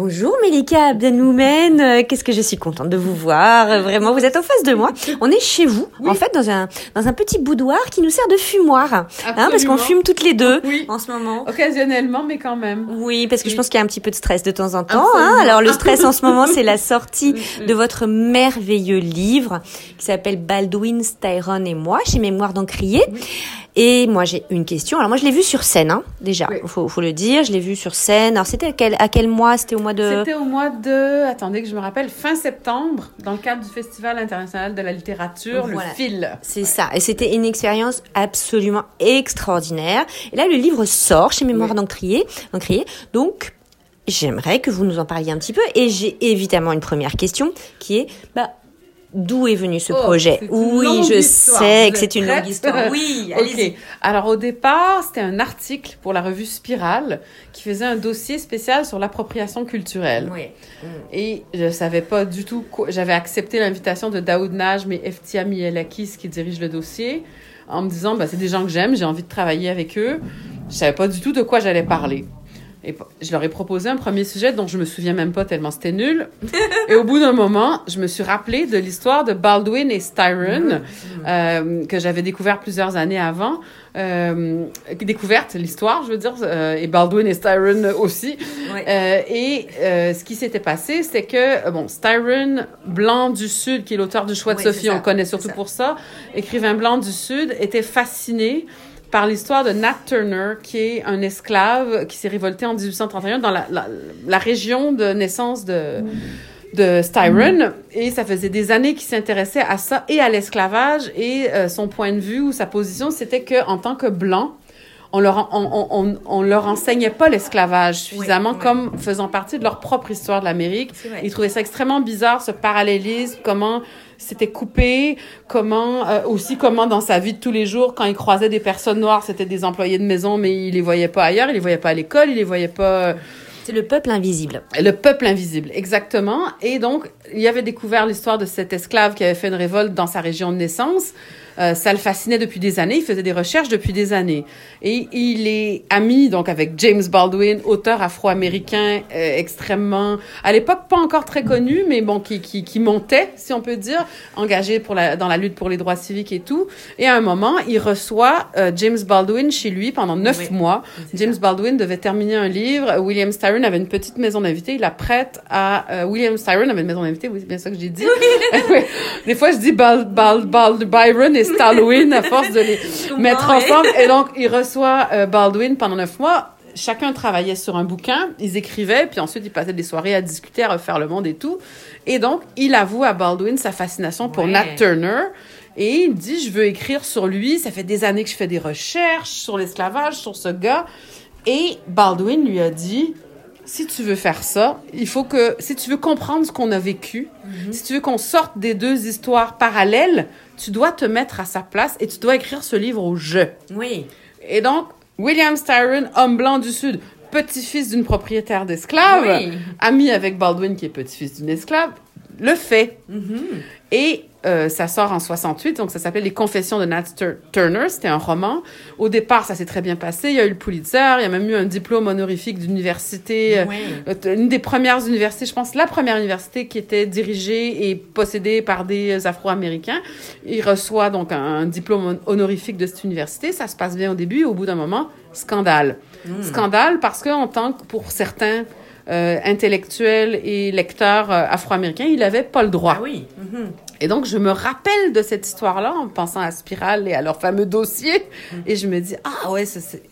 Bonjour Melika Abdenoumen, Euh, qu'est-ce que je suis contente de vous voir. Euh, Vraiment, vous êtes en face de moi. On est chez vous, en fait, dans un dans un petit boudoir qui nous sert de fumoir, hein, parce qu'on fume toutes les deux Oui. en ce moment. Occasionnellement, mais quand même. Oui, parce que je pense qu'il y a un petit peu de stress de temps en temps. Hein Alors le stress en ce moment, c'est la sortie de votre merveilleux livre qui s'appelle Baldwin, Styron et moi chez Mémoire d'Encrier. Et moi j'ai une question. Alors moi je l'ai vu sur scène, hein, déjà. Oui. Faut, faut le dire, je l'ai vu sur scène. Alors c'était à quel, à quel mois? C'était au mois de? C'était au mois de, attendez que je me rappelle, fin septembre, dans le cadre du Festival international de la littérature, Voilà. le fil. C'est ça. Et c'était une expérience absolument extraordinaire. Et là, le livre sort chez Mémoire Oui. d'Encrier. Donc, j'aimerais que vous nous en parliez un petit peu. Et j'ai évidemment une première question qui est, bah, d'où est venu ce Oh, projet Oui, je histoire. sais que c'est une longue histoire. Oui, allez-y. Alors au départ, c'était un article pour la revue Spirale qui faisait un dossier spécial sur l'appropriation culturelle. Oui. Et je savais pas du tout quoi. J'avais accepté l'invitation de Daoud Najm et Eftia Mielakis qui dirige le dossier en me disant bah, c'est des gens que j'aime, j'ai envie de travailler avec eux. Je savais pas du tout de quoi j'allais parler. Et je leur ai proposé un premier sujet dont je me souviens même pas tellement c'était nul. et au bout d'un moment, je me suis rappelé de l'histoire de Baldwin et Styron euh, que j'avais découvert plusieurs années avant. Euh, découverte l'histoire, je veux dire, euh, et Baldwin et Styron aussi. Et ce qui s'était passé, c'est que, bon, Styron Blanc du Sud, qui est l'auteur du choix de Oui, Sophie, on connaît c'est surtout ça. pour ça, écrivain blanc du Sud, était fasciné par l'histoire de Nat Turner, qui est un esclave qui s'est révolté en 1831 dans la, la, la région de naissance de, de Styron. Et ça faisait des années qu'il s'intéressait à ça et à l'esclavage. Et euh, son point de vue ou sa position, c'était que en tant que blanc, on leur, on, on, on, leur enseignait pas l'esclavage suffisamment oui. comme faisant partie de leur propre histoire de l'Amérique. C'est vrai. Il trouvait ça extrêmement bizarre, ce parallélisme, comment c'était coupé, comment euh, aussi comment dans sa vie de tous les jours, quand il croisait des personnes noires, c'était des employés de maison, mais il les voyait pas ailleurs, il les voyait pas à l'école, il les voyait pas. euh, C'est le peuple invisible. le peuple invisible, exactement. Et donc, il avait découvert l'histoire de cet esclave qui avait fait une révolte dans sa région de naissance. Euh, ça le fascinait depuis des années. Il faisait des recherches depuis des années. Et il est ami donc avec James Baldwin, auteur afro-américain euh, extrêmement, à l'époque pas encore très connu, mais bon qui, qui, qui montait, si on peut dire, engagé pour la, dans la lutte pour les droits civiques et tout. Et à un moment, il reçoit euh, James Baldwin chez lui pendant neuf Oui. mois. James ça. Baldwin devait terminer un livre. William Styron avait une petite maison d'invités. Il la prête à euh, William Styron avait une maison d'invités. Oui, c'est bien ça que j'ai dit. Des fois, je dis Bald, Bald, Bald, Byron et Stallowin à force de les mettre ensemble. Et donc, il reçoit euh, Baldwin pendant neuf mois. Chacun travaillait sur un bouquin, ils écrivaient, puis ensuite ils passaient des soirées à discuter, à refaire le monde et tout. Et donc, il avoue à Baldwin sa fascination pour Ouais. Nat Turner. Et il dit, je veux écrire sur lui. Ça fait des années que je fais des recherches sur l'esclavage, sur ce gars. Et Baldwin lui a dit, si tu veux faire ça, il faut que, si tu veux comprendre ce qu'on a vécu, si tu veux qu'on sorte des deux histoires parallèles, tu dois te mettre à sa place et tu dois écrire ce livre au jeu. Oui. Et donc, William Styron, homme blanc du Sud, petit-fils d'une propriétaire d'esclaves, Oui. ami avec Baldwin, qui est petit-fils d'une esclave, le fait. Et euh, ça sort en 68, donc ça s'appelle Les Confessions de Nat Tur- Turner. C'était un roman. Au départ, ça s'est très bien passé. Il y a eu le Pulitzer, il y a même eu un diplôme honorifique d'université. euh, Oui. euh, une des premières universités, je pense, la première université qui était dirigée et possédée par des Afro-Américains. Il reçoit donc un, un diplôme honorifique de cette université. Ça se passe bien au début. Au bout d'un moment, scandale. Scandale parce que, en tant que, pour certains euh, intellectuels et lecteurs euh, afro-américains, il n'avait pas le droit. Ah oui. Mhm. Et donc, je me rappelle de cette histoire-là en pensant à Spirale et à leur fameux dossier. Et je me dis, ah ouais, c'est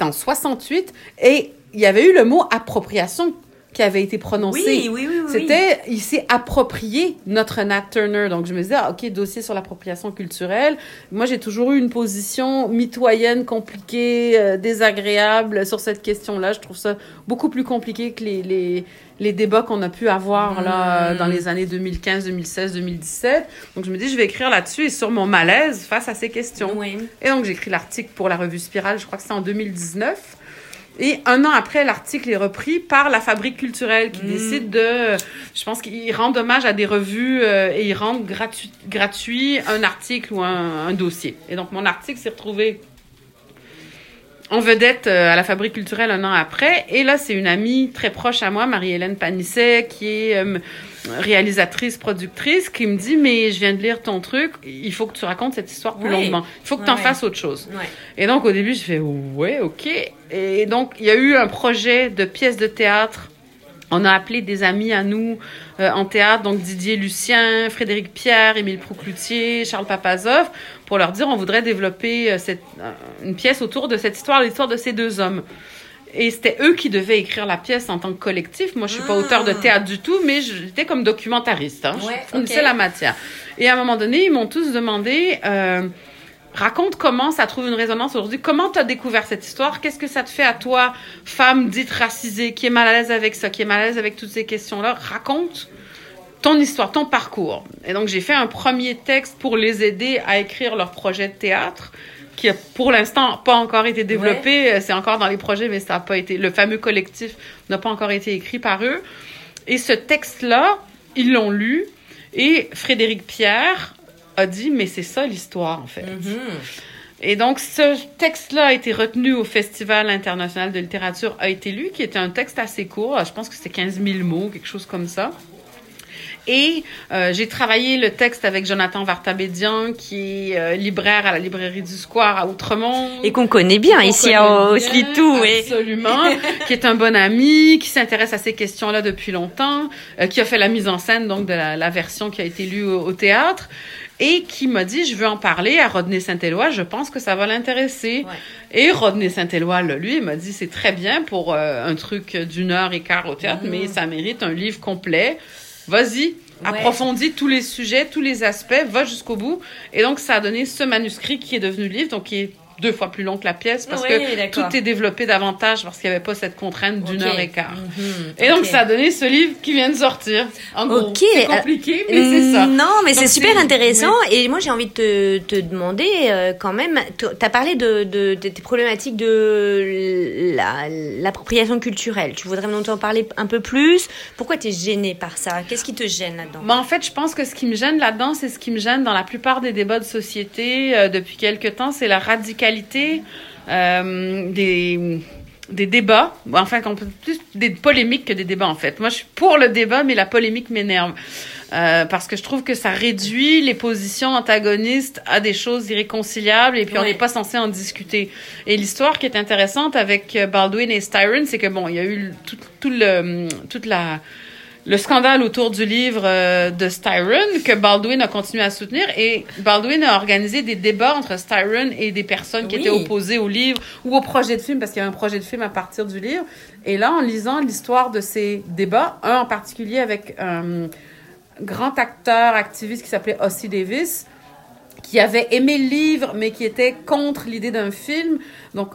en 68. Et il y avait eu le mot appropriation qui avait été prononcé. Oui, oui, oui, oui. C'était, il s'est approprié notre Nat Turner. Donc, je me disais, ah, OK, dossier sur l'appropriation culturelle. Moi, j'ai toujours eu une position mitoyenne, compliquée, euh, désagréable sur cette question-là. Je trouve ça beaucoup plus compliqué que les, les, les débats qu'on a pu avoir là, Mm. dans les années 2015, 2016, 2017. Donc, je me dis, je vais écrire là-dessus et sur mon malaise face à ces questions. Oui. Et donc, j'ai écrit l'article pour la revue Spirale, je crois que c'est en 2019. Et un an après, l'article est repris par la Fabrique culturelle qui Mm. décide de... Je pense qu'ils rendent hommage à des revues euh, et ils rendent gratuit, gratuit un article ou un, un dossier. Et donc, mon article s'est retrouvé en vedette euh, à la Fabrique culturelle un an après. Et là, c'est une amie très proche à moi, Marie-Hélène Panisset, qui est euh, réalisatrice, productrice, qui me dit, mais je viens de lire ton truc, il faut que tu racontes cette histoire plus longuement. Il faut que tu en ouais. fasses autre chose. Ouais. Et donc, au début, je fais, ouais, ok. Et donc, il y a eu un projet de pièce de théâtre. On a appelé des amis à nous euh, en théâtre, donc Didier Lucien, Frédéric Pierre, Émile Proucloutier, Charles Papazov, pour leur dire on voudrait développer euh, cette, euh, une pièce autour de cette histoire, l'histoire de ces deux hommes. Et c'était eux qui devaient écrire la pièce en tant que collectif. Moi, je suis pas Ah. auteur de théâtre du tout, mais j'étais comme documentariste. Hein. Ouais, je la matière. Et à un moment donné, ils m'ont tous demandé euh, raconte comment ça trouve une résonance aujourd'hui. Comment tu as découvert cette histoire? Qu'est-ce que ça te fait à toi, femme dite racisée, qui est mal à l'aise avec ça, qui est mal à l'aise avec toutes ces questions-là? Raconte ton histoire, ton parcours. Et donc, j'ai fait un premier texte pour les aider à écrire leur projet de théâtre qui a pour l'instant pas encore été développé. Euh, C'est encore dans les projets, mais ça n'a pas été. Le fameux collectif n'a pas encore été écrit par eux. Et ce texte-là, ils l'ont lu. Et Frédéric Pierre a dit, mais c'est ça l'histoire, en fait. Mhm. Et donc, ce texte-là a été retenu au Festival international de littérature, a été lu, qui était un texte assez court. Je pense que c'était 15 000 mots, quelque chose comme ça. Et euh, j'ai travaillé le texte avec Jonathan Vartabédian, qui est euh, libraire à la librairie du Square à Outremont. Et qu'on connaît bien ici à oui. Absolument. qui est un bon ami, qui s'intéresse à ces questions-là depuis longtemps, euh, qui a fait la mise en scène donc de la, la version qui a été lue au, au théâtre et qui m'a dit je veux en parler à Rodney Saint-Éloi, je pense que ça va l'intéresser. Ouais. Et Rodney Saint-Éloi, lui, il m'a dit c'est très bien pour euh, un truc d'une heure et quart au théâtre, mais ça mérite un livre complet. Vas-y, Ouais. approfondis tous les sujets, tous les aspects, va jusqu'au bout. Et donc, ça a donné ce manuscrit qui est devenu livre, donc qui est deux fois plus long que la pièce, parce Oui, que tout est développé davantage, parce qu'il n'y avait pas cette contrainte d'une heure et quart. Mhm. Et donc, ça a donné ce livre qui vient de sortir. En gros, c'est euh, compliqué, mais c'est ça. Non, mais c'est super intéressant. Et moi, j'ai envie de te, te demander euh, quand même. Tu as parlé de, de, de tes problématiques de la- l'appropriation culturelle. Tu voudrais nous en parler un peu plus? Pourquoi tu es gênée par ça? Qu'est-ce qui te gêne là-dedans? Ben, en fait, je pense que ce qui me gêne là-dedans, c'est ce qui me gêne dans la plupart des débats de société euh, depuis quelque temps, c'est la radicalité euh, des des débats, enfin plus des polémiques que des débats en fait. Moi, je suis pour le débat, mais la polémique m'énerve Euh, parce que je trouve que ça réduit les positions antagonistes à des choses irréconciliables et puis on n'est pas censé en discuter. Et l'histoire qui est intéressante avec euh, Baldwin et Styron, c'est que bon, il y a eu tout, tout le toute la le scandale autour du livre euh, de Styron que Baldwin a continué à soutenir et Baldwin a organisé des débats entre Styron et des personnes qui Oui. étaient opposées au livre ou au projet de film parce qu'il y avait un projet de film à partir du livre. Et là, en lisant l'histoire de ces débats, un en particulier avec un grand acteur activiste qui s'appelait Ossie Davis, qui avait aimé le livre mais qui était contre l'idée d'un film. Donc,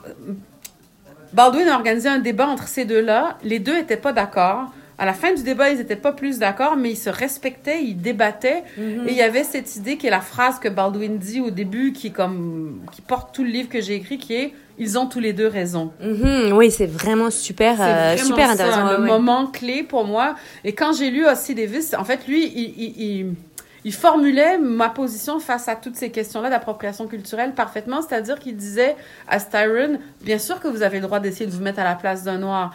Baldwin a organisé un débat entre ces deux-là. Les deux n'étaient pas d'accord. À la fin du débat, ils n'étaient pas plus d'accord, mais ils se respectaient, ils débattaient. Et il y avait cette idée qui est la phrase que Baldwin dit au début, qui comme qui porte tout le livre que j'ai écrit, qui est ils ont tous les deux raison. Mhm, Oui, c'est vraiment super, C'est euh, vraiment super intéressant. le ouais, ouais. moment clé pour moi. Et quand j'ai lu Ossie Davis, en fait, lui, il, il, il, il formulait ma position face à toutes ces questions-là d'appropriation culturelle parfaitement, c'est-à-dire qu'il disait à Styron, bien sûr que vous avez le droit d'essayer de vous mettre à la place d'un noir.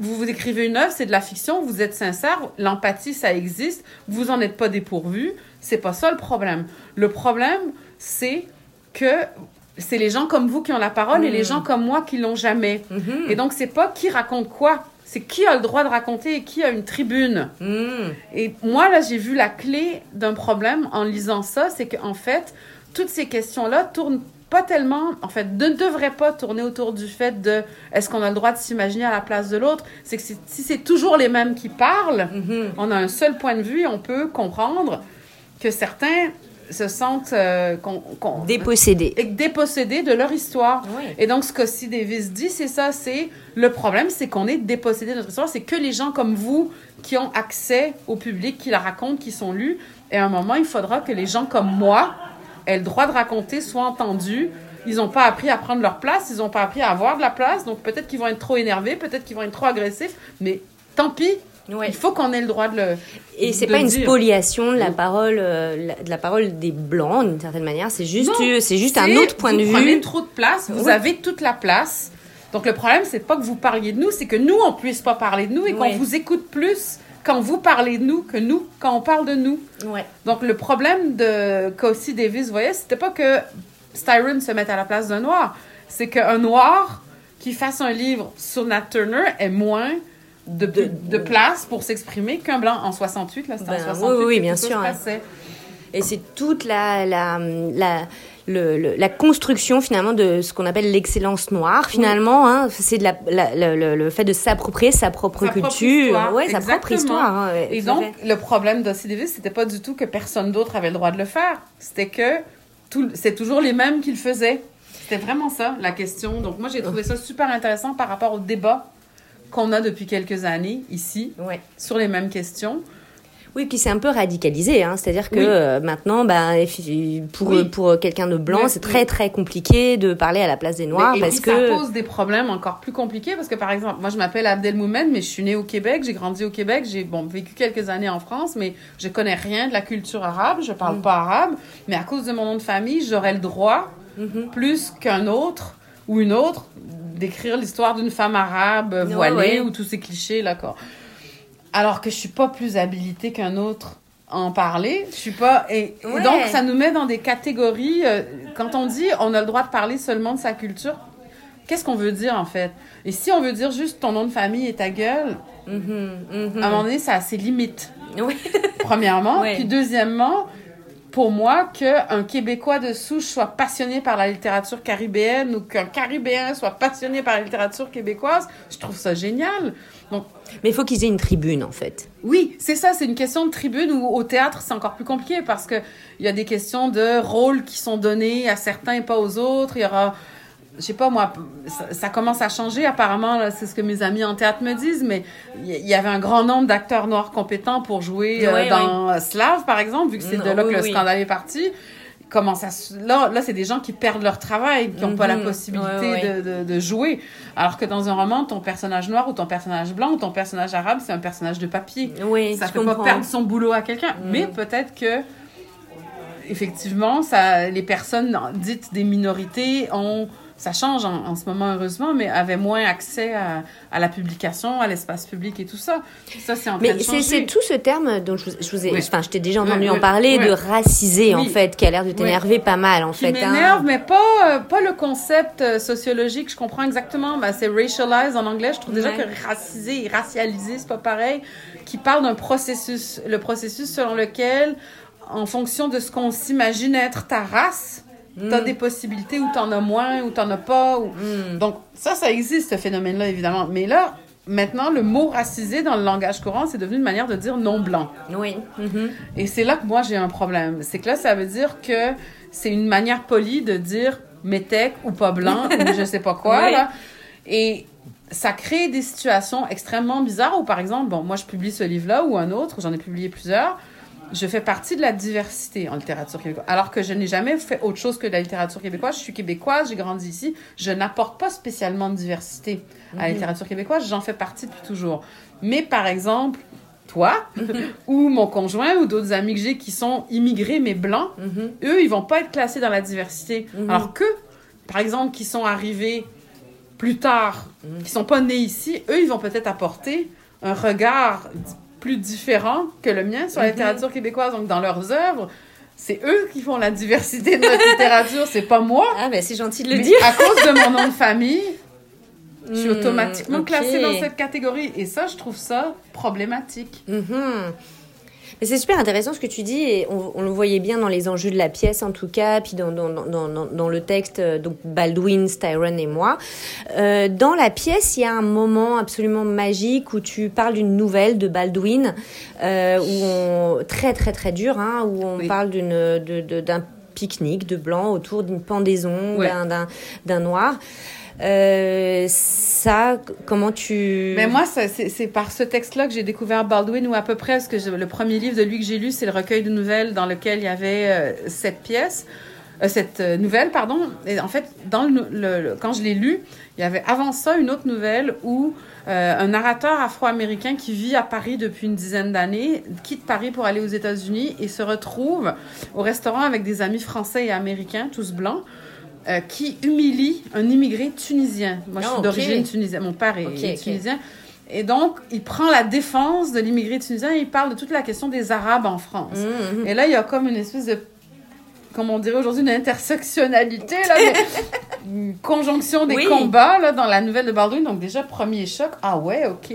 Vous vous écrivez une œuvre, c'est de la fiction, vous êtes sincère, l'empathie, ça existe, vous en êtes pas dépourvu, c'est pas ça le problème. Le problème, c'est que c'est les gens comme vous qui ont la parole et les gens comme moi qui l'ont jamais. Mhm. Et donc, c'est pas qui raconte quoi, c'est qui a le droit de raconter et qui a une tribune. Mhm. Et moi, là, j'ai vu la clé d'un problème en lisant ça, c'est qu'en fait, toutes ces questions-là tournent pas tellement, en fait, ne devraient pas tourner autour du fait de est-ce qu'on a le droit de s'imaginer à la place de l'autre? C'est que si c'est toujours les mêmes qui parlent, Mhm. on a un seul point de vue et on peut comprendre que certains se sentent euh, qu'on- qu'on- Dépossédé. et dépossédés de leur histoire. Oui. Et donc, ce qu'Ossie Davis dit, c'est ça, c'est le problème, c'est qu'on est dépossédé de notre histoire. C'est que les gens comme vous qui ont accès au public, qui la racontent, qui sont lus. Et à un moment, il faudra que les gens comme moi aient le droit de raconter, soient entendus. Ils n'ont pas appris à prendre leur place, ils n'ont pas appris à avoir de la place. Donc, peut-être qu'ils vont être trop énervés, peut-être qu'ils vont être trop agressifs, mais tant pis. Ouais. Il faut qu'on ait le droit de le. Et c'est pas une dire. spoliation de la parole, euh, de la parole des blancs d'une certaine manière. C'est juste, Non, c'est juste un autre point de Vous prenez vue. trop de place, vous Ouais. avez toute la place. Donc le problème, c'est pas que vous parliez de nous, c'est que nous, on puisse pas parler de nous et Ouais. qu'on vous écoute plus quand vous parlez de nous que nous, quand on parle de nous. Ouais. Donc le problème de Cossy Davis, vous voyez, c'était pas que Styron se mette à la place d'un noir, c'est qu'un noir qui fasse un livre sur Nat Turner ait moins de, De- de place pour s'exprimer qu'un blanc en 68. Là, c'était Ben, en 68 oui, oui, bien sûr, hein. Et c'est toute la, la, la, le- le- la construction finalement de ce qu'on appelle l'excellence noire finalement. Hein, c'est de la, la- la- le, le fait de s'approprier sa propre Sa culture, ouais, sa propre histoire. hein, ouais, Et donc, fait. le problème d'Ossie Davis, c'était pas du tout que personne d'autre avait le droit de le faire. C'était que c'est toujours les mêmes qui le faisaient. C'était vraiment ça, la question. Donc, moi, j'ai trouvé ça super intéressant par rapport au débat qu'on a depuis quelques années ici Ouais. sur les mêmes questions. Oui, qui s'est un peu radicalisé. Hein, C'est-à-dire que Oui. euh, maintenant, ben, effi- pour, Oui. pour quelqu'un de blanc, c'est très très compliqué de parler à la place des noirs Mais- et parce puis, que ça pose des problèmes encore plus compliqués parce que, par exemple, moi, je m'appelle Abdelmoumen, mais je suis née au Québec, j'ai grandi au Québec, j'ai bon, vécu quelques années en France, mais je connais rien de la culture arabe, je parle Mm. pas arabe, mais à cause de mon nom de famille, j'aurais le droit, Mhm. plus qu'un autre ou une autre, d'écrire l'histoire d'une femme arabe euh, voilée ouais. ou tous ces clichés, quoi. Alors que je suis pas plus habilitée qu'un autre à en parler. Je suis pas. Et, et Ouais. donc, ça nous met dans des catégories. euh, quand on dit on a le droit de parler seulement de sa culture, qu'est-ce qu'on veut dire en fait? Et si on veut dire juste ton nom de famille et ta gueule, Mhm, mhm. à un moment donné, ça a ses limites. Oui. Premièrement. Ouais. Puis deuxièmement, pour moi, qu'un Québécois de souche soit passionné par la littérature caribéenne ou qu'un Caribéen soit passionné par la littérature québécoise, je trouve ça génial. Mais il faut qu'ils aient une tribune en fait. oui, c'est ça, c'est une question de tribune ou au théâtre, c'est encore plus compliqué parce que il y a des questions de rôles qui sont donnés à certains et pas aux autres. Il y aura, je sais pas moi, ça, ça commence à changer apparemment, c'est ce que mes amis en théâtre me disent, mais il y- avait un grand nombre d'acteurs noirs compétents pour jouer euh, dans Slave, par exemple, vu que c'est de Non, là oui, que le oui. scandale est parti. Comment ça, là, là c'est des gens qui perdent leur travail, qui n'ont pas la Mhm. possibilité. De, de, de jouer. Alors que dans un roman, ton personnage noir ou ton personnage blanc ou ton personnage arabe, c'est un personnage de papier Oui, ça comprends. pas perdre son boulot à quelqu'un. Mm. Mais peut-être que, effectivement, ça, les personnes dites des minorités ont, ça change en, en ce moment heureusement, mais avaient moins accès à, à la publication, à l'espace public et tout ça. Ça, c'est en train Mais de c'est changer. c'est tout ce terme dont je, vous- je vous ai, Oui. enfin, je t'ai déjà entendu Oui, en parler oui. de raciser en fait, qui a l'air de t'énerver pas mal en qui fait. hein. m'énerve, mais pas, euh, pas le concept euh, sociologique. Je comprends exactement. Ben, c'est racialize en anglais. Je trouve déjà que raciser et racialiser, c'est pas pareil. Qui parle d'un processus, le processus selon lequel, en fonction de ce qu'on s'imagine être ta race, t'as des possibilités où t'en as moins, où t'en as pas. Ou... Mm. Donc, ça, ça existe, ce phénomène-là, évidemment. Mais là, maintenant, le mot racisé dans le langage courant, c'est devenu une manière de dire non blanc. Oui. Mhm. Et c'est là que moi j'ai un problème. C'est que là, ça veut dire que c'est une manière polie de dire métèque ou pas blanc ou je sais pas quoi. Là. Et ça crée des situations extrêmement bizarres où, par exemple, bon, moi je publie ce livre-là ou un autre, j'en ai publié plusieurs. Je fais partie de la diversité en littérature québécoise. Alors que je n'ai jamais fait autre chose que de la littérature québécoise. Je suis québécoise, j'ai grandi ici. Je n'apporte pas spécialement de diversité à la littérature québécoise. J'en fais partie depuis toujours. Mais par exemple, toi ou mon conjoint ou d'autres amis que j'ai qui sont immigrés mais blancs, Mhm. eux, ils vont pas être classés dans la diversité. Mhm. Alors que, par exemple, qui sont arrivés plus tard, qui sont pas nés ici, eux, ils vont peut-être apporter un regard plus différent que le mien sur la Mhm. littérature québécoise. Donc, dans leurs œuvres, c'est eux qui font la diversité de notre littérature, c'est pas moi. Ah ben c'est gentil de le Mais dire. à cause de mon nom de famille, je suis Mm, automatiquement classée dans cette catégorie. Et ça, je trouve ça problématique. Mhm. Mais c'est super intéressant ce que tu dis et on, on le voyait bien dans les enjeux de la pièce en tout cas, puis dans, dans, dans, dans, dans le texte, euh, donc Baldwin, Styron et moi. Euh, dans la pièce, il y a un moment absolument magique où tu parles d'une nouvelle de Baldwin, euh, où on, très très très dur, hein, où on Oui. parle d'une de- de- d'un pique-nique de blanc autour d'une pendaison Ouais. d'un- d'un d'un noir. Euh, ça, comment tu... Mais moi, c'est par ce texte-là que j'ai découvert Baldwin, ou à peu près, parce que le premier livre de lui que j'ai lu, c'est le recueil de nouvelles dans lequel il y avait cette pièce. euh, cette euh, nouvelle, pardon. Et en fait, dans le, quand je l'ai lu, il y avait avant ça une autre nouvelle où un narrateur afro-américain qui vit à Paris depuis une dizaine d'années quitte Paris pour aller aux États-Unis et se retrouve au restaurant avec des amis français et américains, tous blancs. Euh, qui humilie un immigré tunisien. Moi, je Ah, suis ok. d'origine tunisienne. Mon père est, tunisien. Et donc, il prend la défense de l'immigré tunisien et il parle de toute la question des Arabes en France. Mhm. Et là, il y a comme une espèce de, comme on dirait aujourd'hui, une intersectionnalité, là, mais une conjonction des Oui. combats là, dans la nouvelle de Baldwin. Donc déjà, premier choc, ah ouais, ok.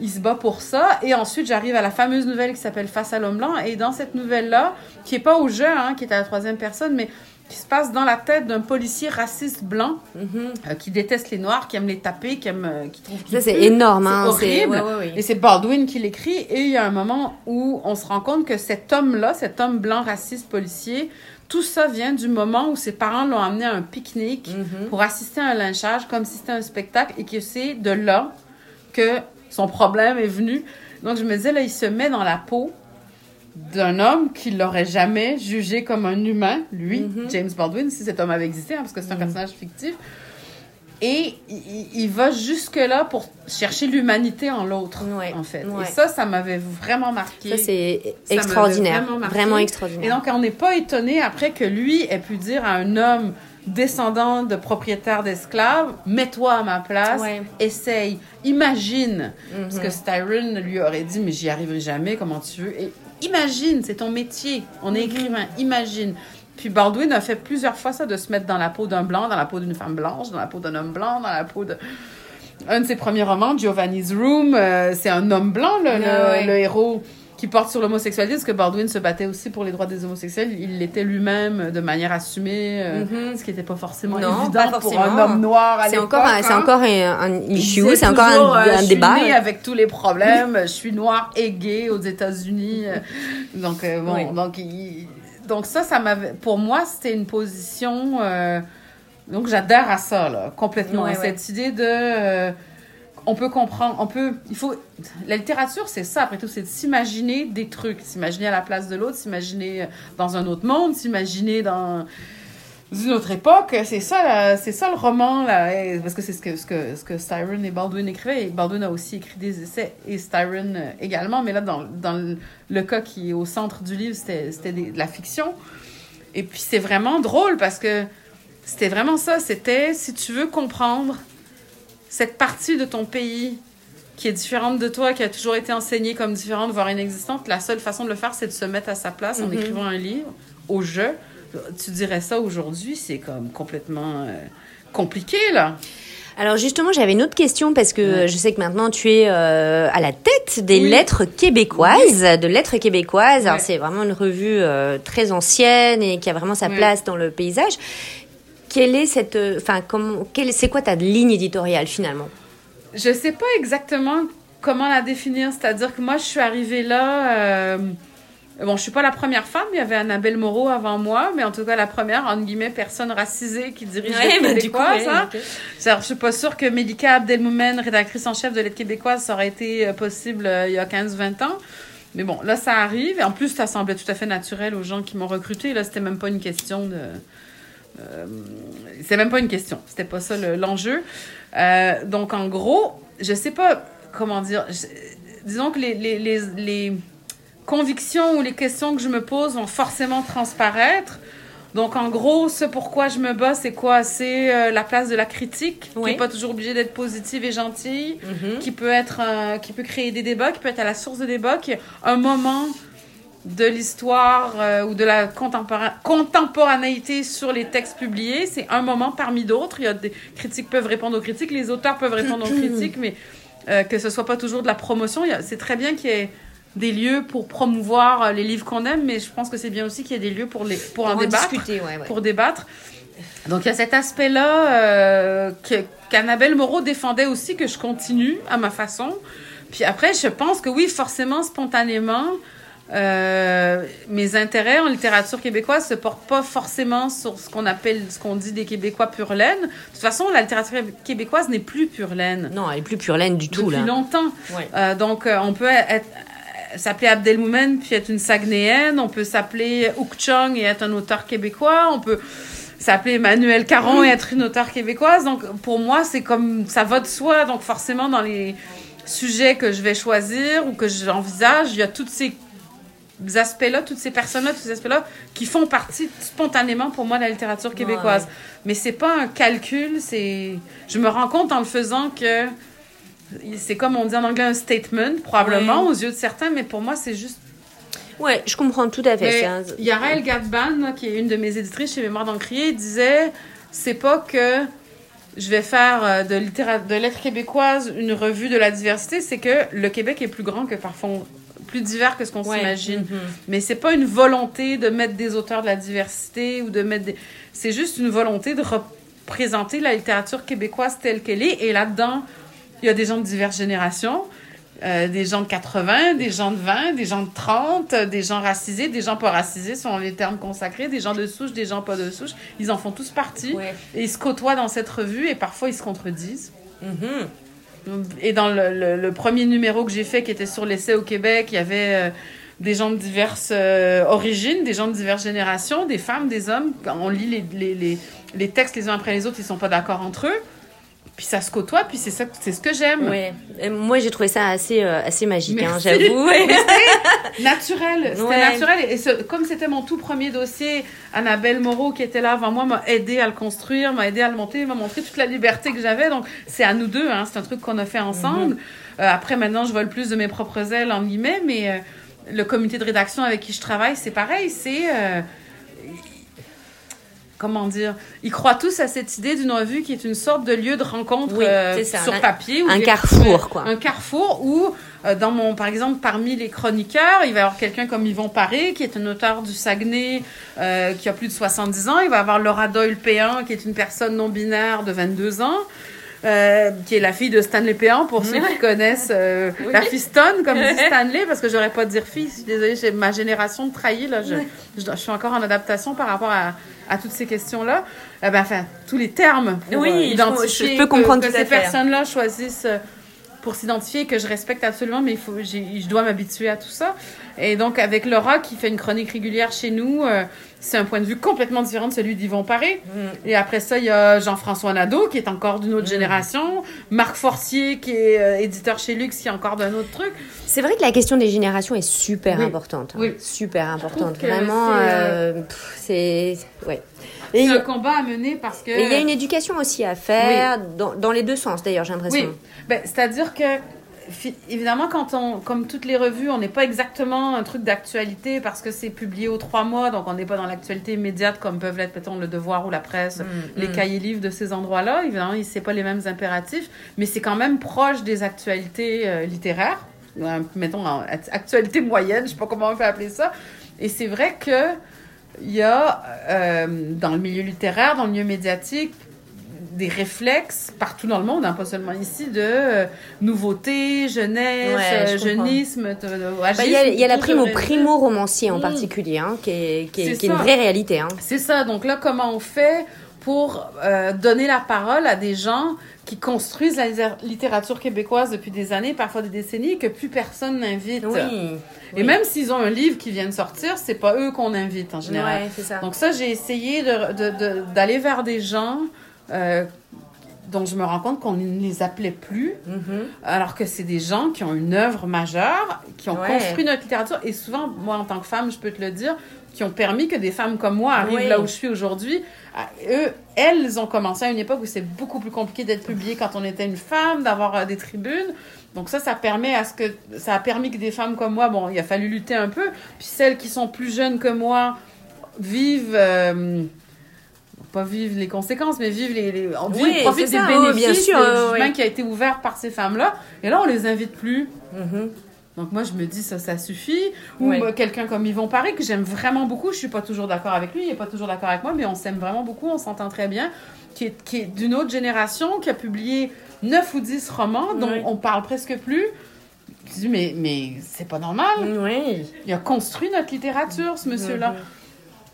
Il se bat pour ça. Et ensuite, j'arrive à la fameuse nouvelle qui s'appelle Face à l'homme blanc. Et dans cette nouvelle-là, qui est pas au jeu, hein, qui est à la troisième personne, mais qui se passe dans la tête d'un policier raciste blanc Mhm. euh, qui déteste les noirs, qui aime les taper, qui aime, euh, qui trouve qu'ils Ça, c'est énorme. C'est Hein. horrible. ouais, ouais, ouais. Et c'est Baldwin qui l'écrit. Et il y a un moment où on se rend compte que cet homme-là, cet homme blanc raciste policier, tout ça vient du moment où ses parents l'ont amené à un pique-nique Mhm. pour assister à un lynchage comme si c'était un spectacle et que c'est de là que son problème est venu. Donc je me disais, là, il se met dans la peau d'un homme qui l'aurait jamais jugé comme un humain, lui, Mhm. James Baldwin, si cet homme avait existé, hein, parce que c'est un personnage fictif. Et il, va jusque-là pour chercher l'humanité en l'autre, Ouais, en fait. ouais. Et ça, ça m'avait vraiment marqué. Ça, c'est extraordinaire. vraiment. Vraiment Et extraordinaire. donc, on n'est pas étonné après que lui ait pu dire à un homme descendant de propriétaires d'esclaves, mets-toi à ma place, Ouais. essaye, imagine. Parce Mhm. que Styron lui aurait dit, mais j'y arriverai jamais, comment tu veux. Et imagine, c'est ton métier. On est Mhm. écrivain, imagine. Puis Baldwin a fait plusieurs fois ça, de se mettre dans la peau d'un blanc, dans la peau d'une femme blanche, dans la peau d'un homme blanc, dans la peau de... Un de ses premiers romans, Giovanni's Room, euh, c'est un homme blanc, le, le- ouais. le héros qui porte sur l'homosexualité, parce que Baldwin se battait aussi pour les droits des homosexuels. Il l'était lui-même de manière assumée, euh, Mhm. ce qui n'était pas forcément Non, évident pas pour un homme noir à C'est l'époque. encore, un, c'est hein. encore un, un issue, c'est encore un, euh, un je débat. suis avec tous les problèmes. je suis noir et gay aux États-Unis. euh, donc euh, bon, Oui. donc il- donc ça, ça m'avait. Pour moi, c'était une position. euh, donc j'adhère à ça là, complètement. Ouais, Cette idée de euh, on peut comprendre, on peut, il faut, la littérature, c'est ça, après tout, c'est de s'imaginer des trucs, s'imaginer à la place de l'autre, s'imaginer dans un autre monde, s'imaginer dans une autre époque. C'est ça, c'est ça le roman, là, parce que c'est ce que, ce que, ce que Styron et Baldwin écrivaient. Baldwin a aussi écrit des essais, et Styron euh, également, mais là, dans, dans le, cas qui est au centre du livre, c'était, de la fiction. Et puis, c'est vraiment drôle, parce que c'était vraiment ça, c'était, si tu veux comprendre cette partie de ton pays qui est différente de toi, qui a toujours été enseignée comme différente, voire inexistante, la seule façon de le faire, c'est de se mettre à sa place en Mhm. écrivant un livre au jeu. Tu dirais ça aujourd'hui, c'est comme complètement euh, compliqué, là. Alors justement, j'avais une autre question parce que Ouais. je sais que maintenant tu es euh, à la tête des Oui. lettres québécoises, de lettres québécoises. Alors c'est vraiment une revue euh, très ancienne et qui a vraiment sa Ouais. place dans le paysage. Quelle est cette, euh, enfin comment, c'est quoi ta ligne éditoriale finalement? Je sais pas exactement comment la définir. C'est-à-dire que moi, je suis arrivée là. euh, Bon, je suis pas la première femme. Il y avait Annabelle Moreau avant moi, mais en tout cas la première, entre guillemets, personne racisée qui dirige Ouais, bah, du coup, ouais, hein. ok. C'est-à-dire, Je suis pas sûre que Mélika Abdelmoumen, rédactrice en chef de l'aide québécoise, ça aurait été euh, possible euh, il y a 15-20 ans. Mais bon, là, ça arrive. Et en plus, ça semblait tout à fait naturel aux gens qui m'ont recruté. Là, c'était même pas une question de... Euh, c'est même pas une question. C'était pas ça le- l'enjeu. Euh, donc, en gros, je sais pas comment dire. Je- disons que les, les, les, les convictions ou les questions que je me pose vont forcément transparaître. Donc, en gros, ce pourquoi je me bats, c'est quoi? C'est euh, la place de la critique, qui n'est pas toujours obligée d'être positive et gentille, Mhm. qui peut être, euh, qui peut créer des débats, qui peut être à la source de débats, qui est un moment de l'histoire euh, ou de la contempora- contemporanéité sur les textes publiés. C'est un moment parmi d'autres. Il y a des critiques peuvent répondre aux critiques, les auteurs peuvent répondre aux critiques, mais euh, que ce soit pas toujours de la promotion. C'est très bien qu'il y ait des lieux pour promouvoir euh, les livres qu'on aime, mais je pense que c'est bien aussi qu'il y ait des lieux pour, les, pour, Pour en débattre discuter, ouais, ouais. pour débattre. Donc il y a cet aspect-là euh, que- qu'Annabelle Moreau défendait aussi, que je continue à ma façon. Puis après, je pense que oui, forcément, spontanément, euh, mes intérêts en littérature québécoise se portent pas forcément sur ce qu'on appelle, ce qu'on dit des Québécois pure laine. De toute façon, la littérature québécoise n'est plus pure laine Non, elle est plus pure laine du tout depuis là. longtemps. Ouais. Euh, donc, euh, on peut être, s'appeler Abdelmoumen puis être une Saguenayenne. On peut s'appeler Ouk Chong et être un auteur québécois. On peut s'appeler Emmanuel Caron et être une auteure québécoise. Donc, pour moi, c'est comme ça va de soi. Donc, forcément, dans les sujets que je vais choisir ou que j'envisage, il y a tous ces aspects-là, toutes ces personnes-là, tous ces aspects-là qui font partie spontanément pour moi de la littérature québécoise. Mais c'est pas un calcul, c'est je me rends compte en le faisant que c'est comme on dit en anglais un statement probablement aux yeux de certains, mais pour moi c'est juste Ouais, je comprends tout à fait. Yarael Gadban, qui est une de mes éditrices chez Mémoire d'Encrier, disait c'est pas que je vais faire euh, de, de lettres québécoises une revue de la diversité, c'est que le Québec est plus grand que parfois plus divers que ce qu'on s'imagine. Mais mm-hmm. Mais c'est pas une volonté de mettre des auteurs de la diversité ou de mettre des... C'est juste une volonté de représenter la littérature québécoise telle qu'elle est. Et là-dedans, il y a des gens de diverses générations. Euh, des gens de 80, des gens de 20, des gens de 30, des gens racisés, des gens pas racisés, sont les termes consacrés, des gens de souche, des gens pas de souche. Ils en font tous partie. Et ils se côtoient dans cette revue et parfois ils se contredisent. Mm-hmm. Et dans le, premier numéro que j'ai fait, qui était sur l'essai au Québec, il y avait euh, des gens de diverses euh, origines, des gens de diverses générations, des femmes, des hommes. On lit les, les, textes les uns après les autres, ils sont pas d'accord entre eux puis ça se côtoie, puis c'est ça, c'est ce que j'aime. Oui. moi, j'ai trouvé ça assez, euh, assez magique, hein, j'avoue. naturel, c'était naturel. Et comme c'était mon tout premier dossier, Annabelle Moreau, qui était là avant moi, m'a aidé à le construire, m'a aidé à le monter, m'a montré toute la liberté que j'avais. Donc, c'est à nous deux, hein, c'est un truc qu'on a fait ensemble. Mhm. Euh, après, maintenant, je vole plus de mes propres ailes, en guillemets, mais euh, le comité de rédaction avec qui je travaille, c'est pareil, c'est comment dire, ils croient tous à cette idée d'une revue qui est une sorte de lieu de rencontre euh, sur papier. un carrefour, quoi. Un carrefour où, euh, dans mon, par exemple, parmi les chroniqueurs, il va y avoir quelqu'un comme Yvon Paré, qui est un auteur du Saguenay, euh, qui a plus de 70 ans. Il va y avoir Laura Doyle Péan, qui est une personne non binaire de 22 ans. Euh, qui est la fille de Stanley Péan, pour ceux qui connaissent euh, la fistonne, comme dit Stanley, parce que j'aurais pas de dire fille. Je suis désolée, j'ai ma génération de trahi, là. Je, je, suis encore en adaptation par rapport à, à toutes ces questions-là. Eh ben, enfin, tous les termes pour oui, euh, identifier je, peux comprendre que, ces personnes-là choisissent pour s'identifier, que je respecte absolument, mais il faut, je dois m'habituer à tout ça. Et donc, avec Laura, qui fait une chronique régulière chez nous, euh, c'est un point de vue complètement différent de celui d'Yvon Paré. Mm. Et après ça, il y a Jean-François Nadeau, qui est encore d'une autre mm. génération. Marc Forcier, qui est euh, éditeur chez Lux, qui est encore d'un autre truc. C'est vrai que la question des générations est super importante. Hein. Oui. Super importante. Vraiment, c'est... Euh, ouais. C'est un combat à mener parce que... il y a une éducation aussi à faire, dans, dans, les deux sens d'ailleurs, j'ai l'impression. Oui. Ben, C'est-à-dire que évidemment, quand on, comme toutes les revues, on n'est pas exactement un truc d'actualité parce que c'est publié aux trois mois, donc on n'est pas dans l'actualité immédiate comme peuvent l'être peut-être le Devoir ou la presse, mm, les mm. cahiers livres de ces endroits-là. Évidemment, c'est pas les mêmes impératifs, mais c'est quand même proche des actualités euh, littéraires, euh, mettons actualité moyenne, je sais pas comment on peut appeler ça. Et c'est vrai que il y a euh, dans le milieu littéraire, dans le milieu médiatique, des réflexes partout dans le monde, hein, pas seulement ici, de euh, nouveauté, jeunesse, euh, jeunisme. Bah, il y, a la prime au primo-romancier en mm. particulier, hein, qui est, qui est, une vraie réalité. Hein. C'est ça. Donc là, comment on fait pour euh, donner la parole à des gens qui construisent la littérature québécoise depuis des années, parfois des décennies, que plus personne n'invite. Oui. Et même s'ils ont un livre qui vient de sortir, c'est pas eux qu'on invite en général. Ouais, ça. Donc ça, j'ai essayé d'aller de, vers des gens euh, donc, je me rends compte qu'on ne les appelait plus, mm-hmm. alors que c'est des gens qui ont une œuvre majeure, qui ont construit notre littérature. Et souvent, moi, en tant que femme, je peux te le dire, qui ont permis que des femmes comme moi arrivent là où je suis aujourd'hui. Ah, eux, elles ont commencé à une époque où c'est beaucoup plus compliqué d'être publié quand on était une femme, d'avoir euh, des tribunes. Donc ça, ça permet à ce que ça a permis que des femmes comme moi, bon, il a fallu lutter un peu. Puis celles qui sont plus jeunes que moi vivent. Euh, pas vivre les conséquences, mais vivre les, les on profite des bénéfices bien sûr, du chemin qui a été ouvert par ces femmes-là. Et là, on les invite plus. Mm-hmm. Donc moi, je me dis, ça, ça suffit. Ou quelqu'un comme Yvon Paris, que j'aime vraiment beaucoup. Je suis pas toujours d'accord avec lui, il est pas toujours d'accord avec moi, mais on s'aime vraiment beaucoup, on s'entend très bien. Qui est, qui est d'une autre génération, qui a publié 9 ou 10 romans, dont on parle presque plus. Je dis, mais, mais c'est pas normal. Oui. Il a construit notre littérature, ce monsieur-là.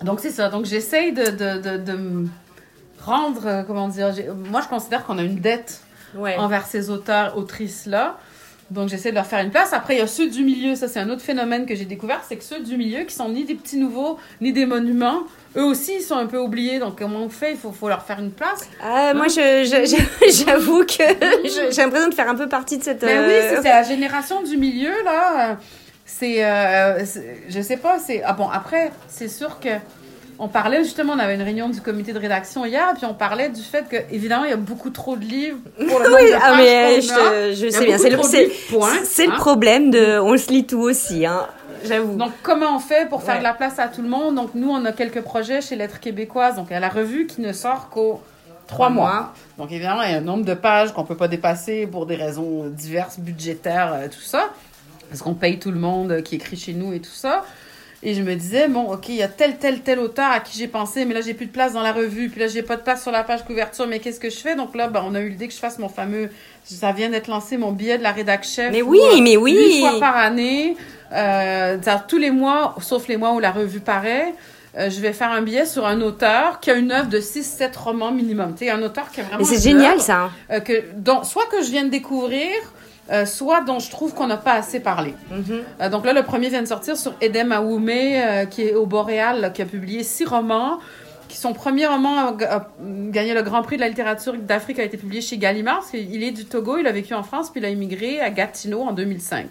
Donc c'est ça. Donc j'essaye de, de, de, rendre, euh, comment dire, moi je considère qu'on a une dette envers ces auteurs, autrices-là. Donc, j'essaie de leur faire une place. Après, il y a ceux du milieu. Ça, c'est un autre phénomène que j'ai découvert. C'est que ceux du milieu, qui sont ni des petits nouveaux, ni des monuments, eux aussi, ils sont un peu oubliés. Donc, comment on fait? Il faut, faut leur faire une place. Ah, moi, je- j'avoue que j'ai l'impression de faire un peu partie de cette. Mais euh, oui, c'est c'est la génération du milieu, là. euh, C'est. euh, c'est- je sais pas, c'est. Ah bon, après, c'est sûr que. On parlait justement, on avait une réunion du comité de rédaction hier, puis on parlait du fait que, évidemment, il y a beaucoup trop de livres pour le nombre Oui, ah, mais qu'on je, sais bien. C'est le, c'est le hein. problème de. On se lit tout aussi, hein. J'avoue. Donc, comment on fait pour faire Ouais. de la place à tout le monde? Donc, nous, on a quelques projets chez Lettres québécoises, donc à la revue qui ne sort qu'aux trois mois. Donc, évidemment, il y a un nombre de pages qu'on peut pas dépasser pour des raisons diverses, budgétaires, euh, tout ça. Parce qu'on paye tout le monde euh, qui écrit chez nous et tout ça. Et je me disais, bon, OK, il y a tel, tel, tel auteur à qui j'ai pensé, mais là, j'ai plus de place dans la revue, puis là, j'ai pas de place sur la page couverture, mais qu'est-ce que je fais? Donc là, ben, on a eu l'idée que je fasse mon fameux, ça vient d'être lancé, mon billet de la rédac chef. Mais oui, euh, mais oui. Huit fois par année, euh, tous les mois, sauf les mois où la revue paraît, euh, je vais faire un billet sur un auteur qui a une œuvre de 6-7 romans minimum. Tu un auteur qui a vraiment Et c'est une génial, œuvre, ça. euh, que, dont, soit que je viens de découvrir, euh, soit dont je trouve qu'on n'a pas assez parlé. Mhm. Euh, donc là, le premier vient de sortir sur Edem Aoumé, euh, qui est au Boréal, là, qui a publié six romans, qui son premier roman a, a gagné le Grand Prix de la littérature d'Afrique, a été publié chez Gallimard, parce qu'il est du Togo, il a vécu en France, puis il a immigré à Gatineau en 2005.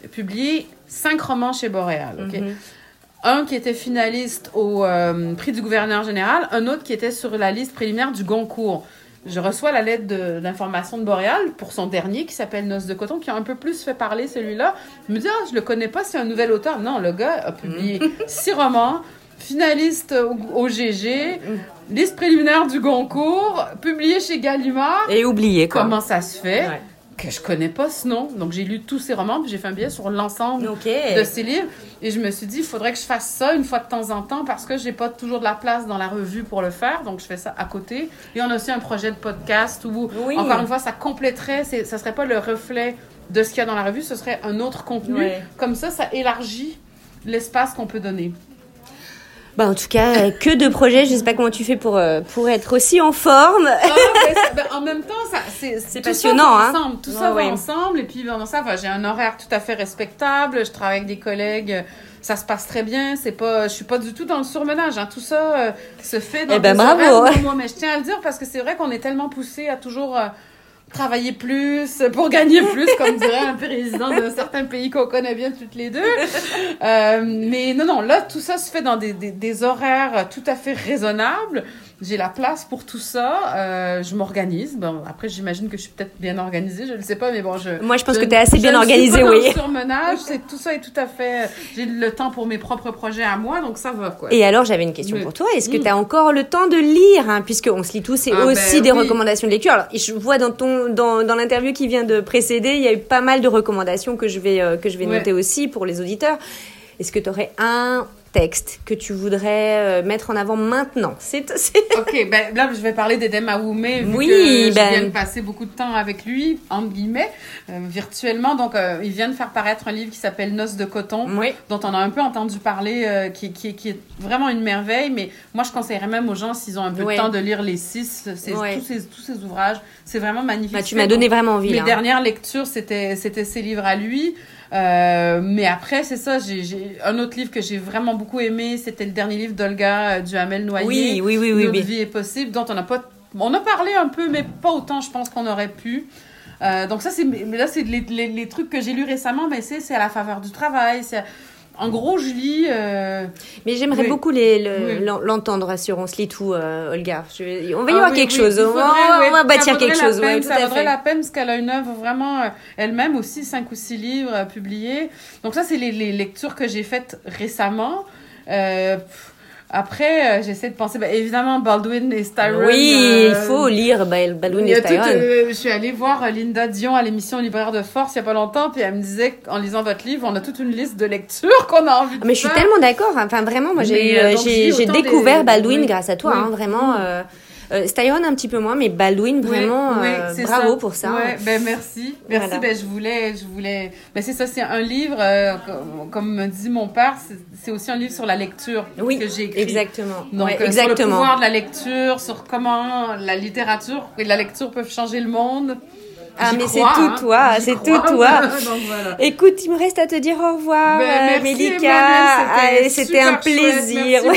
Il a publié cinq romans chez Boréal. Mhm. Un qui était finaliste au euh, prix du gouverneur général, un autre qui était sur la liste préliminaire du Goncourt. Je reçois la lettre de- d'information de, Boréal pour son dernier qui s'appelle Noces de coton, qui a un peu plus fait parler celui-là. Je me dis, ah, je le connais pas, c'est un nouvel auteur. Non, le gars a publié six romans, finaliste au, au GG, liste préliminaire du Goncourt, publié chez Gallimard. Et oublié, quoi. Comment ça se fait? Ouais. Que je connais pas ce nom? Donc j'ai lu tous ses romans, puis j'ai fait un billet sur l'ensemble de ces livres. Et je me suis dit, il faudrait que je fasse ça une fois de temps en temps parce que j'ai pas toujours de la place dans la revue pour le faire. Donc, je fais ça à côté. Et on a aussi un projet de podcast où, Oui. encore une fois, ça compléterait, ça serait pas le reflet de ce qu'il y a dans la revue, ce serait un autre contenu. Ouais. Comme ça, ça élargit l'espace qu'on peut donner. Bah, en tout cas, euh, que de projets. Je sais pas comment tu fais pour, euh, pour être aussi en forme. Ah, ben, ça- ben, en même temps, ça, c'est passionnant, ça va hein. Ensemble, tout ça va ouais. ensemble. Et puis, ben, ça va. J'ai un horaire tout à fait respectable. Je travaille avec des collègues. Ça se passe très bien. C'est pas, je suis pas du tout dans le surmenage. Hein. Tout ça euh, se fait dans Eh ben, bravo. horaires moi, Mais je tiens à le dire parce que c'est vrai qu'on est tellement poussé à toujours euh, travailler plus pour gagner plus, comme dirait un président d'un certain pays qu'on connaît bien toutes les deux. Euh, mais non, non, là, tout ça se fait dans des, des horaires tout à fait raisonnables. J'ai la place pour tout ça. Euh, je m'organise. Bon, après, j'imagine que je suis peut-être bien organisée. Je ne sais pas, mais bon, je. Moi, je pense je- que tu es assez je bien suis organisée, oui. le surmenage. C'est tout ça est tout à fait. J'ai le temps pour mes propres projets à moi, donc ça va quoi. Et alors, j'avais une question Mais- pour toi. Est-ce que Mm. tu as encore le temps de lire hein, Puisqu'on se lit tous et Ah, aussi ben des oui. recommandations de lecture. Alors, je vois dans, ton, dans, dans l'interview qui vient de précéder, il y a eu pas mal de recommandations que je vais, euh, que je vais Ouais. noter aussi pour les auditeurs. Est-ce que tu aurais un texte que tu voudrais euh, mettre en avant maintenant C'est Ok, ben là, je vais parler d'Edem Aoumé, vu Oui, que ben- je viens de passer beaucoup de temps avec lui, entre guillemets, euh, virtuellement. Donc, euh, il vient de faire paraître un livre qui s'appelle Noces de coton, Oui. dont on a un peu entendu parler, euh, qui, qui, qui est vraiment une merveille. Mais moi, je conseillerais même aux gens, s'ils ont un peu Ouais. de temps, de lire les six, Ouais. tous, ces, tous ces ouvrages. C'est vraiment magnifique. Bah, tu m'as donné vraiment envie. Mes hein. dernières lectures, c'était c'était ses livres à lui. Euh, mais après, c'est ça. J'ai un autre livre que j'ai vraiment beaucoup aimé, c'était le dernier livre d'Olga euh, Duhamel Noyer. Oui, oui, oui, oui. Notre oui. vie est possible, dont on n'a pas. On a parlé un peu, mais pas autant, je pense qu'on aurait pu. Euh, donc ça, c'est mais là, c'est les, les, les trucs que j'ai lus récemment, mais c'est c'est à la faveur du travail. c'est- En gros, je lis. euh, Mais j'aimerais Oui. beaucoup les- le- Oui. l'en- l'entendre sur On se lit tout, euh, Olga. Je on va y Ah avoir oui, quelque chose. On va, on bâtir quelque chose. peine, ouais, tout ça à vaudrait fait. la peine parce qu'elle a une œuvre vraiment euh, elle-même aussi, cinq ou six livres euh, publiés. Donc ça, c'est les, les lectures que j'ai faites récemment. Pff, après, euh, j'essaie de penser, ben, évidemment, Baldwin et Styron. Oui, euh, il faut lire Bal- Balloon il y et tout, Styron. euh, je suis allée voir euh, Linda Dion à l'émission Libraire de Force il y a pas longtemps, puis elle me disait qu'en lisant votre livre, on a toute une liste de lectures qu'on a envie de Ah, Mais je suis tellement d'accord. Enfin, vraiment, moi, j'ai euh, euh, découvert des- Baldwin oui. grâce à toi. Oui. hein, vraiment. Euh, euh, Styron un petit peu moins, mais Baldwin, vraiment, euh, bravo ça. pour ça. Ouais, ben merci. Merci. Voilà. Ben je voulais, je voulais. Ben c'est ça, c'est un livre, euh, comme, me dit mon père, c'est- aussi un livre sur la lecture Oui, que j'ai écrit. exactement. Donc, Ouais, euh, sur le exactement. pouvoir de la lecture, sur comment la littérature et la lecture peuvent changer le monde. Ah, mais c'est crois, tout hein. toi, c'est tout toi. Voilà. Écoute, il me reste à te dire au revoir, Ben, euh, Mélika. Emmanuel, Ah, C'était un plaisir.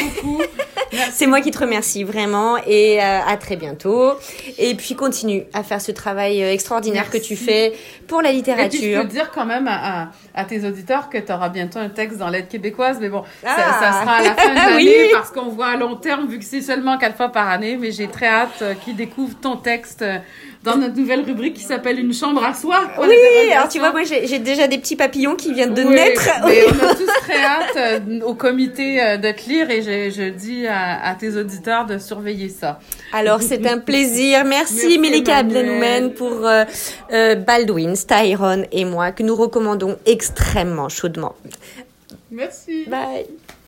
C'est moi qui te remercie vraiment et euh, à très bientôt. Et puis continue à faire ce travail euh, extraordinaire que tu fais pour la Et puis, je littérature. peux dire quand même à, à, à tes auditeurs que tu auras bientôt un texte dans l'aide québécoise, mais bon, ça, Ah. ça sera à la fin de l'année Oui. parce qu'on voit à long terme, vu que c'est seulement quatre fois par année, mais j'ai très hâte euh, qu'ils découvrent ton texte euh, dans notre nouvelle rubrique qui s'appelle Une chambre à soi. Oui, alors tu vois, moi j'ai déjà des petits papillons qui viennent de Oui, naître. mais on a tous très hâte euh, au comité euh, de te lire et je, je dis à, à tes auditeurs de surveiller ça. Alors c'est un plaisir. Merci, Merci, Melika pour euh, Baldwin, Styron et moi que nous recommandons extrêmement chaudement. Merci. Bye.